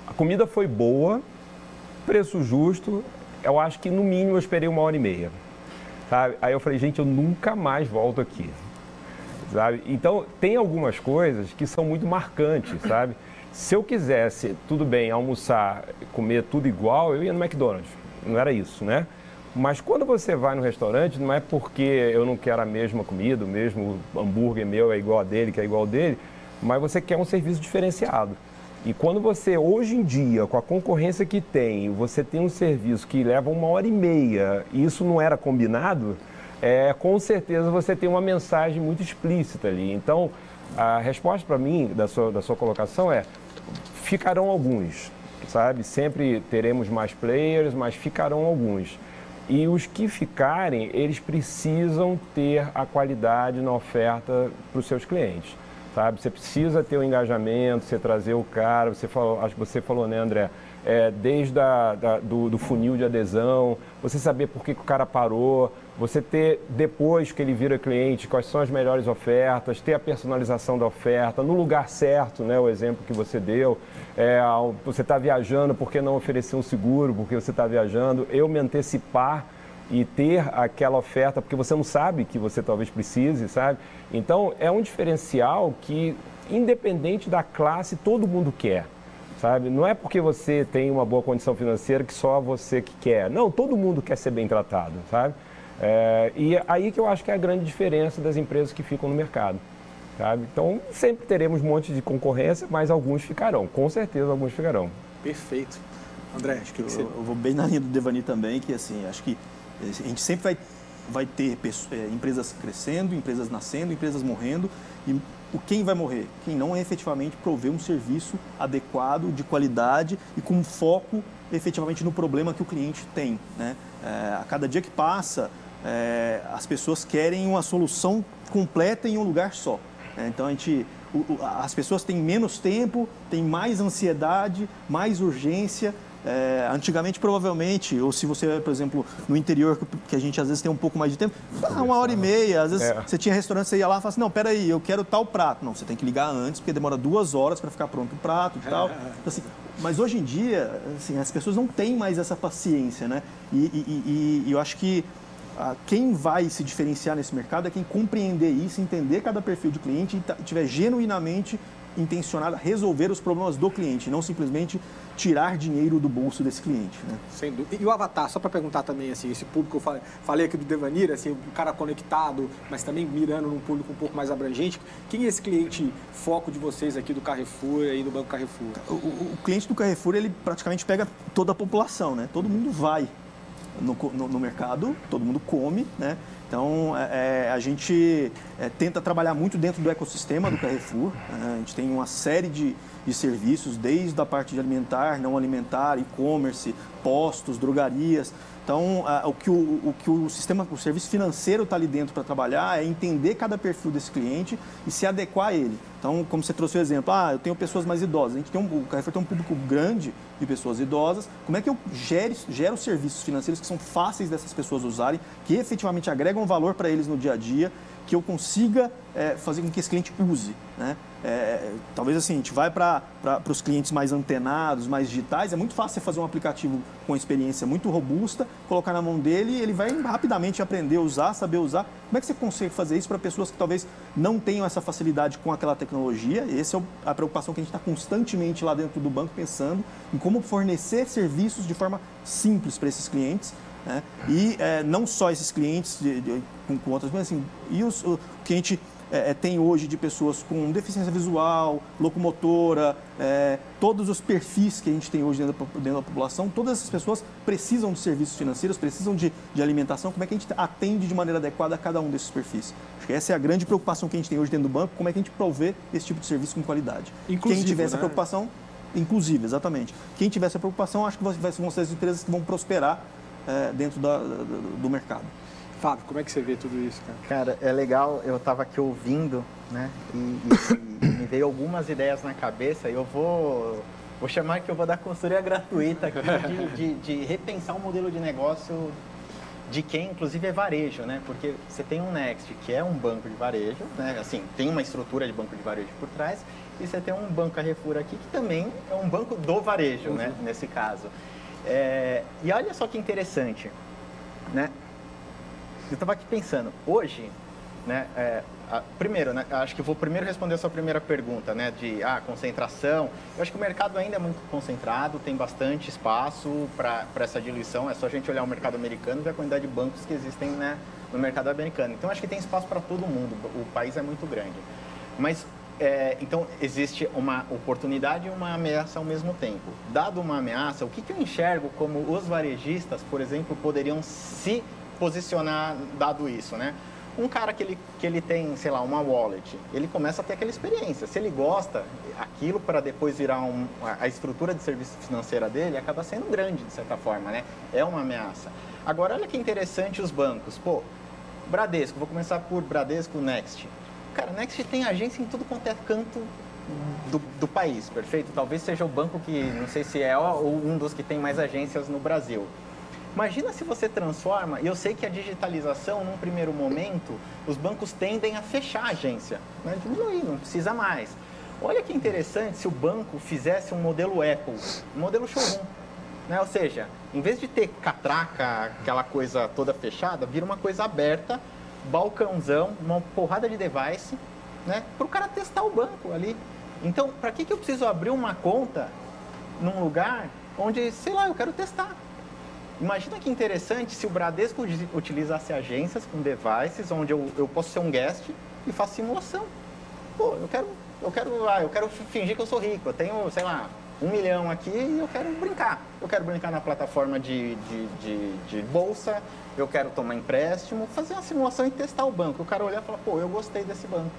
a comida foi boa, preço justo. Eu acho que no mínimo eu esperei uma hora e meia. Sabe? Aí eu falei, gente, eu nunca mais volto aqui. Sabe? Então tem algumas coisas que são muito marcantes, sabe? Se eu quisesse, tudo bem, almoçar, comer tudo igual, eu ia no McDonald's. Não era isso, né? Mas quando você vai no restaurante, não é porque eu não quero a mesma comida, o mesmo hambúrguer meu é igual a dele, que é igual a dele, mas você quer um serviço diferenciado. E quando você, hoje em dia, com a concorrência que tem, você tem um serviço que leva uma hora e meia e isso não era combinado, é, com certeza você tem uma mensagem muito explícita ali. Então, a resposta para mim da sua, da sua colocação é: ficarão alguns, sabe? Sempre teremos mais players, mas ficarão alguns. E os que ficarem, eles precisam ter a qualidade na oferta para os seus clientes, sabe? Você precisa ter o engajamento, você trazer o cara, você falou, acho que você falou, né, André? É, desde a, da, do, do funil de adesão, você saber por que, que o cara parou, você ter, depois que ele vira cliente, quais são as melhores ofertas, ter a personalização da oferta, no lugar certo, né, o exemplo que você deu. É, você está viajando, por que não oferecer um seguro, porque você está viajando? Eu me antecipar e ter aquela oferta, porque você não sabe que você talvez precise, sabe? Então, é um diferencial que, independente da classe, todo mundo quer sabe? Não é porque você tem uma boa condição financeira que só você que quer. Não, todo mundo quer ser bem tratado, sabe? É, e aí que eu acho que é a grande diferença das empresas que ficam no mercado. Sabe? Então, sempre teremos um monte de concorrência, mas alguns ficarão. Com certeza, alguns ficarão. Perfeito. André, acho que, eu, você... eu vou bem na linha do Devani também, que assim, acho que a gente sempre vai, vai ter é, empresas crescendo, empresas nascendo, empresas morrendo, e o quem vai morrer? Quem não é efetivamente prover um serviço adequado, de qualidade e com foco efetivamente no problema que o cliente tem. Né? É, a cada dia que passa, é, as pessoas querem uma solução completa em um lugar só. Né? Então a gente, o, o, as pessoas têm menos tempo, têm mais ansiedade, mais urgência. É, antigamente, provavelmente, ou se você, por exemplo, no interior, que a gente às vezes tem um pouco mais de tempo, ah, uma hora e meia. Às vezes é. você tinha restaurante, você ia lá e falava assim: não, peraí, eu quero tal prato. Não, você tem que ligar antes, porque demora duas horas para ficar pronto o prato e tal. Então, assim, mas hoje em dia, assim, as pessoas não têm mais essa paciência, né? E, e, e, e eu acho que quem vai se diferenciar nesse mercado é quem compreender isso, entender cada perfil de cliente e estiver genuinamente intencionado a resolver os problemas do cliente, não simplesmente tirar dinheiro do bolso desse cliente. Né? Sem dúvida. E o avatar, só para perguntar também, assim, esse público, eu falei, aqui do Devanir, assim, o cara conectado, mas também mirando num público um pouco mais abrangente. Quem é esse cliente foco de vocês aqui do Carrefour e do Banco Carrefour? O, o, o cliente do Carrefour, ele praticamente pega toda a população, né? Todo mundo vai no, no, no mercado, todo mundo come, né? Então, é, é, a gente é, tenta trabalhar muito dentro do ecossistema do Carrefour. Né? A gente tem uma série de, de serviços, desde a parte de alimentar, não alimentar, e-commerce, postos, drogarias. Então, o, que o, o que o sistema, o serviço financeiro está ali dentro para trabalhar é entender cada perfil desse cliente e se adequar a ele. Então, como você trouxe o exemplo, ah, eu tenho pessoas mais idosas. A gente tem um, o Carrefour tem um público grande de pessoas idosas. Como é que eu gero, gero serviços financeiros que são fáceis dessas pessoas usarem, que efetivamente agregam valor para eles no dia a dia, que eu consiga é, fazer com que esse cliente use. Né? É, talvez assim, a gente vai para os clientes mais antenados, mais digitais, é muito fácil você fazer um aplicativo com experiência muito robusta, colocar na mão dele ele vai rapidamente aprender a usar, saber usar. Como é que você consegue fazer isso para pessoas que talvez não tenham essa facilidade com aquela tecnologia? Essa é a preocupação que a gente está constantemente lá dentro do banco pensando em como fornecer serviços de forma simples para esses clientes né? E é, não só esses clientes de, de, com, com, outras, mas assim, e os, o que a gente é, é, tem hoje de pessoas com deficiência visual, locomotora, é, todos os perfis que a gente tem hoje dentro da, dentro da, população, todas essas pessoas precisam de serviços financeiros, precisam de, de, alimentação. Como é que a gente atende de maneira adequada a cada um desses perfis? Acho que essa é a grande preocupação que a gente tem hoje dentro do banco, como é que a gente provê esse tipo de serviço com qualidade. Inclusive, Quem tiver né? essa preocupação, inclusive, exatamente. Quem tiver essa preocupação, acho que vão ser as empresas que vão prosperar é, dentro da, do, do mercado. Fábio, como é que você vê tudo isso, cara? Cara, é legal, eu estava aqui ouvindo, né, e, e, e, me veio algumas ideias na cabeça e eu vou, vou chamar que eu vou dar consultoria gratuita aqui de, de, de repensar o um modelo de negócio de quem, inclusive, é varejo, né? Porque você tem um Next, que é um banco de varejo, né? Assim, tem uma estrutura de banco de varejo por trás, e você tem um banco Carrefour aqui, que também é um banco do varejo, né? uhum. né? Nesse caso. É, e olha só que interessante, né? Eu estava aqui pensando, hoje, né? É, a, primeiro, né, acho que vou primeiro responder a sua primeira pergunta, né? De ah, concentração. Eu acho que o mercado ainda é muito concentrado, tem bastante espaço para essa diluição. É só a gente olhar o mercado americano e ver a quantidade de bancos que existem né, no mercado americano. Então, acho que tem espaço para todo mundo. O país é muito grande. Mas é, então, existe uma oportunidade e uma ameaça ao mesmo tempo. Dado uma ameaça, o que, que eu enxergo como os varejistas, por exemplo, poderiam se posicionar dado isso, né? Um cara que ele, que ele tem, sei lá, uma wallet, ele começa a ter aquela experiência. Se ele gosta, aquilo para depois virar um, a estrutura de serviço financeira dele acaba sendo grande, de certa forma, né? É uma ameaça. Agora, olha que interessante os bancos. Pô, Bradesco, vou começar por Bradesco Next. Cara, Next tem agência em tudo quanto é canto do, do, país, perfeito? Talvez seja o banco que, não sei se é ou um dos que tem mais agências no Brasil. Imagina se você transforma, e eu sei que a digitalização, num primeiro momento, os bancos tendem a fechar a agência, né? diminuir, não precisa mais. Olha que interessante se o banco fizesse um modelo Apple, um modelo showroom. Né? Ou seja, em vez de ter catraca, aquela coisa toda fechada, vira uma coisa aberta balcãozão, uma porrada de device, né? Para o cara testar o banco ali. Então, para que, que eu preciso abrir uma conta num lugar onde, sei lá, eu quero testar? Imagina que interessante se o Bradesco utilizasse agências com devices onde eu, eu posso ser um guest e faço simulação. Pô, eu quero, eu quero, ah, eu quero fingir que eu sou rico. Eu tenho, sei lá, um milhão aqui e eu quero brincar. Eu quero brincar na plataforma de, de, de, de, bolsa, eu quero tomar empréstimo, fazer uma simulação e testar o banco. O cara olhar e falar, pô, eu gostei desse banco.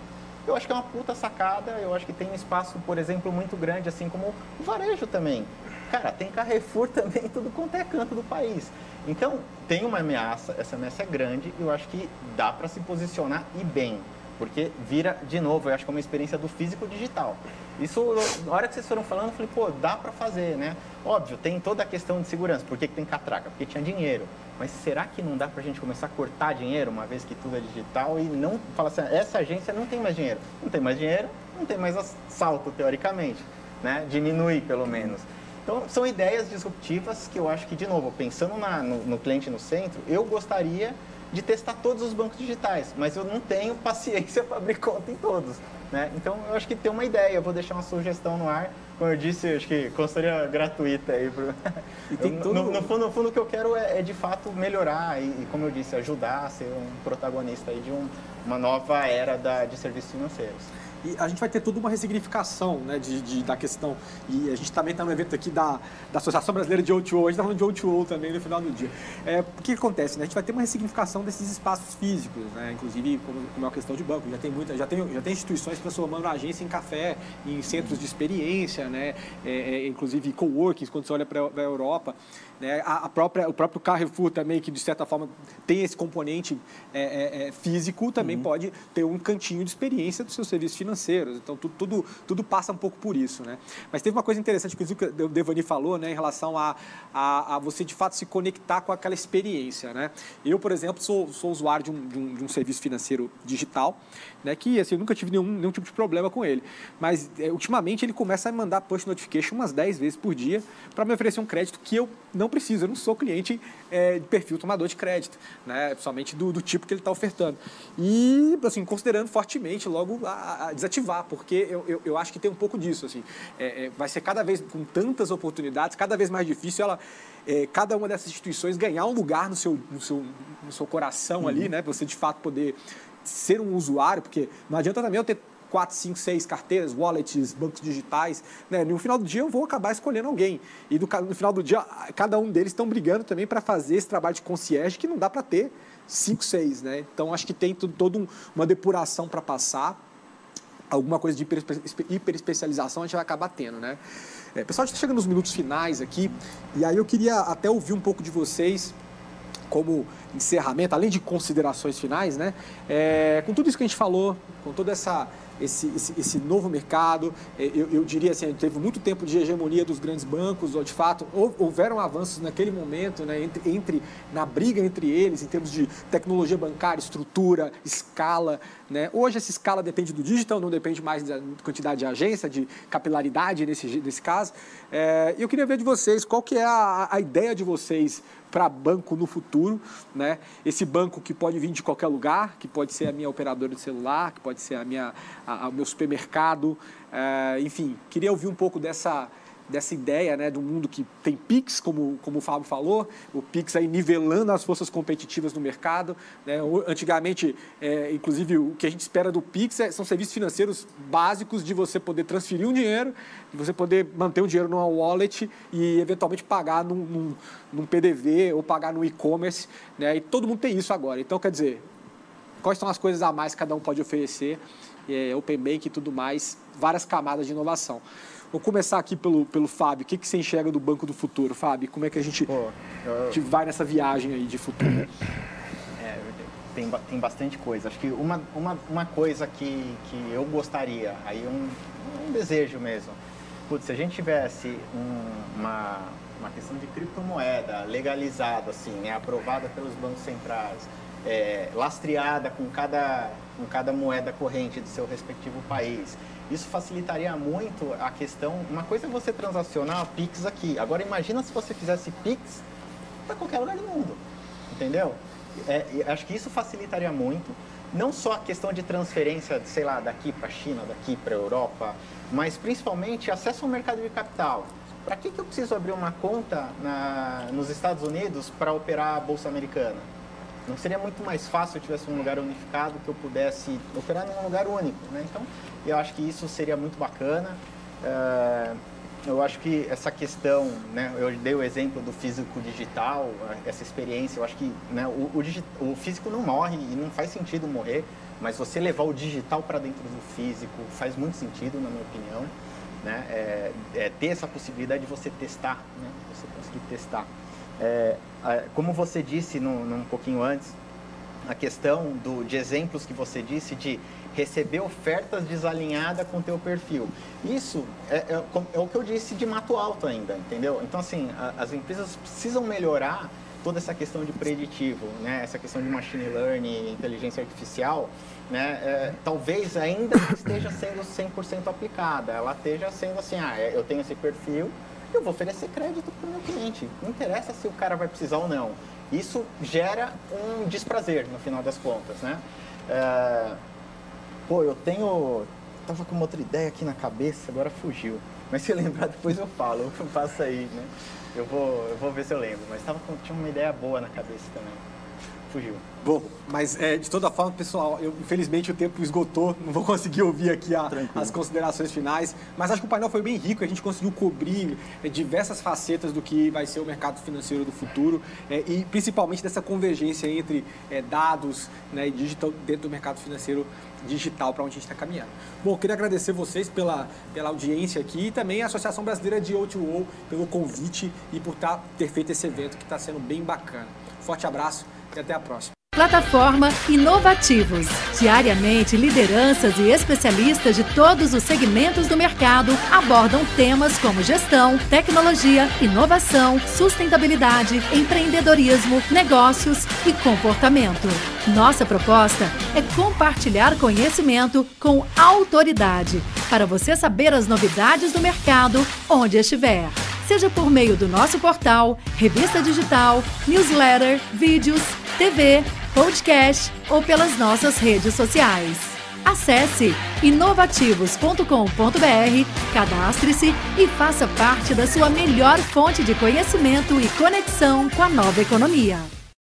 Eu acho que é uma puta sacada, eu acho que tem um espaço, por exemplo, muito grande, assim como o varejo também. Cara, tem Carrefour também, tudo quanto é canto do país. Então, tem uma ameaça, essa ameaça é grande, e eu acho que dá para se posicionar e bem. Porque vira, de novo, eu acho que é uma experiência do físico digital. Isso, na hora que vocês foram falando, eu falei, pô, dá para fazer, né? Óbvio, tem toda a questão de segurança. Por que, que tem catraca? Porque tinha dinheiro. Mas será que não dá para a gente começar a cortar dinheiro, uma vez que tudo é digital, e não falar assim, essa agência não tem mais dinheiro. Não tem mais dinheiro, não tem mais assalto, teoricamente. Né? Diminui, pelo menos. Então, são ideias disruptivas que eu acho que, de novo, pensando na, no, no cliente no centro, eu gostaria de testar todos os bancos digitais, mas eu não tenho paciência para abrir conta em todos. Né? Então, eu acho que tem uma ideia, eu vou deixar uma sugestão no ar. Como eu disse, acho que consultoria gratuita aí. Pro... Tudo... No, no, fundo, no fundo, o que eu quero é, é de fato melhorar e, como eu disse, ajudar a ser um protagonista aí de um, uma nova era da, de serviços financeiros. E a gente vai ter toda uma ressignificação né, de, de da questão. E a gente também está no evento aqui da, da Associação Brasileira de O2O, a gente está falando de O2O também no final do dia. É, o que acontece? Né? A gente vai ter uma ressignificação desses espaços físicos, né? inclusive como, como é uma questão de banco. Já tem, muita, já tem, já tem instituições transformando a agência em café, em centros de experiência, né? É, é, inclusive coworkings, quando você olha para a Europa. Né? A, própria, o próprio Carrefour também, que de certa forma tem esse componente é, é, é físico, também uhum. pode ter um cantinho de experiência do seu serviço financeiro financeiros. Então, tudo, tudo, tudo passa um pouco por isso. Né? Mas teve uma coisa interessante que o Devani falou né, em relação a, a, a, você, de fato, se conectar com aquela experiência. Né? Eu, por exemplo, sou, sou usuário de um, de um, de um serviço financeiro digital, né, que assim, eu nunca tive nenhum, nenhum tipo de problema com ele. Mas, é, ultimamente, ele começa a me mandar push notification umas 10 vezes por dia para me oferecer um crédito que eu não preciso. Eu não sou cliente é, de perfil tomador de crédito, né, somente do, do tipo que ele está ofertando. E, assim, considerando fortemente logo a, a desativar, porque eu, eu, eu, acho que tem um pouco disso. Assim, é, é, vai ser cada vez com tantas oportunidades, cada vez mais difícil ela, é, cada uma dessas instituições ganhar um lugar no seu, no seu, no seu coração uhum. ali, né, você de fato poder ser um usuário, porque não adianta também eu ter quatro, cinco, seis carteiras, wallets, bancos digitais, né? No final do dia eu vou acabar escolhendo alguém. E do, no final do dia, cada um deles estão brigando também para fazer esse trabalho de concierge que não dá para ter cinco, seis, né? Então acho que tem toda um, uma depuração para passar. Alguma coisa de hiper, hiper especialização a gente vai acabar tendo, né? É, pessoal, a gente está chegando nos minutos finais aqui, e aí eu queria até ouvir um pouco de vocês como encerramento, além de considerações finais, né? É, com tudo isso que a gente falou, com toda essa esse, esse, esse novo mercado. É, eu, eu, diria assim, teve muito tempo de hegemonia dos grandes bancos, ou de fato houveram avanços naquele momento, né, entre, entre, na briga entre eles, em termos de tecnologia bancária, estrutura, escala. Né? Hoje essa escala depende do digital, não depende mais da quantidade de agência, de capilaridade nesse, nesse caso. É, eu queria ver de vocês qual que é a, a ideia de vocês para banco no futuro, né? Esse banco que pode vir de qualquer lugar, que pode ser a minha operadora de celular, que pode ser a minha, a, a, meu supermercado, é, enfim, queria ouvir um pouco dessa dessa ideia né, do mundo que tem PIX, como, como o Fábio falou, o PIX aí nivelando as forças competitivas no mercado. Né? Antigamente, é, inclusive, o que a gente espera do PIX é, são serviços financeiros básicos de você poder transferir um dinheiro, de você poder manter um dinheiro numa wallet e eventualmente pagar num, num, num PDV ou pagar no e-commerce. Né? E todo mundo tem isso agora. Então, quer dizer, quais são as coisas a mais que cada um pode oferecer? É, Open Bank e tudo mais, várias camadas de inovação. Vou começar aqui pelo, pelo Fábio. O que, que você enxerga do Banco do Futuro, Fábio? Como é que a gente, Pô, eu... gente vai nessa viagem aí de futuro? É, tem, tem bastante coisa. Acho que uma, uma, uma coisa que, que eu gostaria, aí um, um desejo mesmo. Putz, se a gente tivesse um, uma, uma questão de criptomoeda legalizada, assim, né, aprovada pelos bancos centrais, é, lastreada com cada, com cada moeda corrente do seu respectivo país, isso facilitaria muito a questão. Uma coisa é você transacionar Pix aqui. Agora imagina se você fizesse Pix para qualquer lugar do mundo. Entendeu? É, acho que isso facilitaria muito. Não só a questão de transferência, sei lá, daqui para a China, daqui para a Europa, mas principalmente acesso ao mercado de capital. Para que, que eu preciso abrir uma conta na, nos Estados Unidos para operar a Bolsa Americana? Não seria muito mais fácil se eu tivesse um lugar unificado que eu pudesse operar num lugar único, né? Então, eu acho que isso seria muito bacana. É, eu acho que essa questão, né, eu dei o exemplo do físico digital, essa experiência, eu acho que né, o, o, o físico não morre e não faz sentido morrer, mas você levar o digital para dentro do físico faz muito sentido, na minha opinião. Né? É, é ter essa possibilidade de você testar, né? você conseguir testar. É, como você disse no, num pouquinho antes, a questão do, de exemplos que você disse de receber ofertas desalinhadas com o teu perfil. Isso é, é, é, o que eu disse de mato alto ainda, entendeu? Então, assim, a, as empresas precisam melhorar toda essa questão de preditivo, né? essa questão de machine learning, inteligência artificial, né? É, talvez ainda não esteja sendo 100% aplicada. Ela esteja sendo assim, ah, é, eu tenho esse perfil, eu vou oferecer crédito para o meu cliente. Não interessa se o cara vai precisar ou não. Isso gera um desprazer, no final das contas, né? É... Pô, eu tenho... Tava com uma outra ideia aqui na cabeça, agora fugiu. Mas se lembrar, depois eu falo, eu faço aí, né? Eu vou, eu vou ver se eu lembro. Mas tava com... tinha uma ideia boa na cabeça também fugiu. Bom, mas é, de toda forma, pessoal, eu, infelizmente o tempo esgotou, não vou conseguir ouvir aqui a, as considerações finais, mas acho que o painel foi bem rico, a gente conseguiu cobrir é, diversas facetas do que vai ser o mercado financeiro do futuro é, e principalmente dessa convergência entre é, dados né, e digital dentro do mercado financeiro digital para onde a gente está caminhando. Bom, eu queria agradecer vocês pela, pela audiência aqui e também a Associação Brasileira de O2O pelo convite e por tá, ter feito esse evento que está sendo bem bacana. Forte abraço e até a próxima. Plataforma Inovativos. Diariamente, lideranças e especialistas de todos os segmentos do mercado abordam temas como gestão, tecnologia, inovação, sustentabilidade, empreendedorismo, negócios e comportamento. Nossa proposta é compartilhar conhecimento com autoridade para você saber as novidades do mercado onde estiver seja por meio do nosso portal, revista digital, newsletter, vídeos, TV, podcast ou pelas nossas redes sociais. Acesse inovativos.com.br, cadastre-se e faça parte da sua melhor fonte de conhecimento e conexão com a nova economia.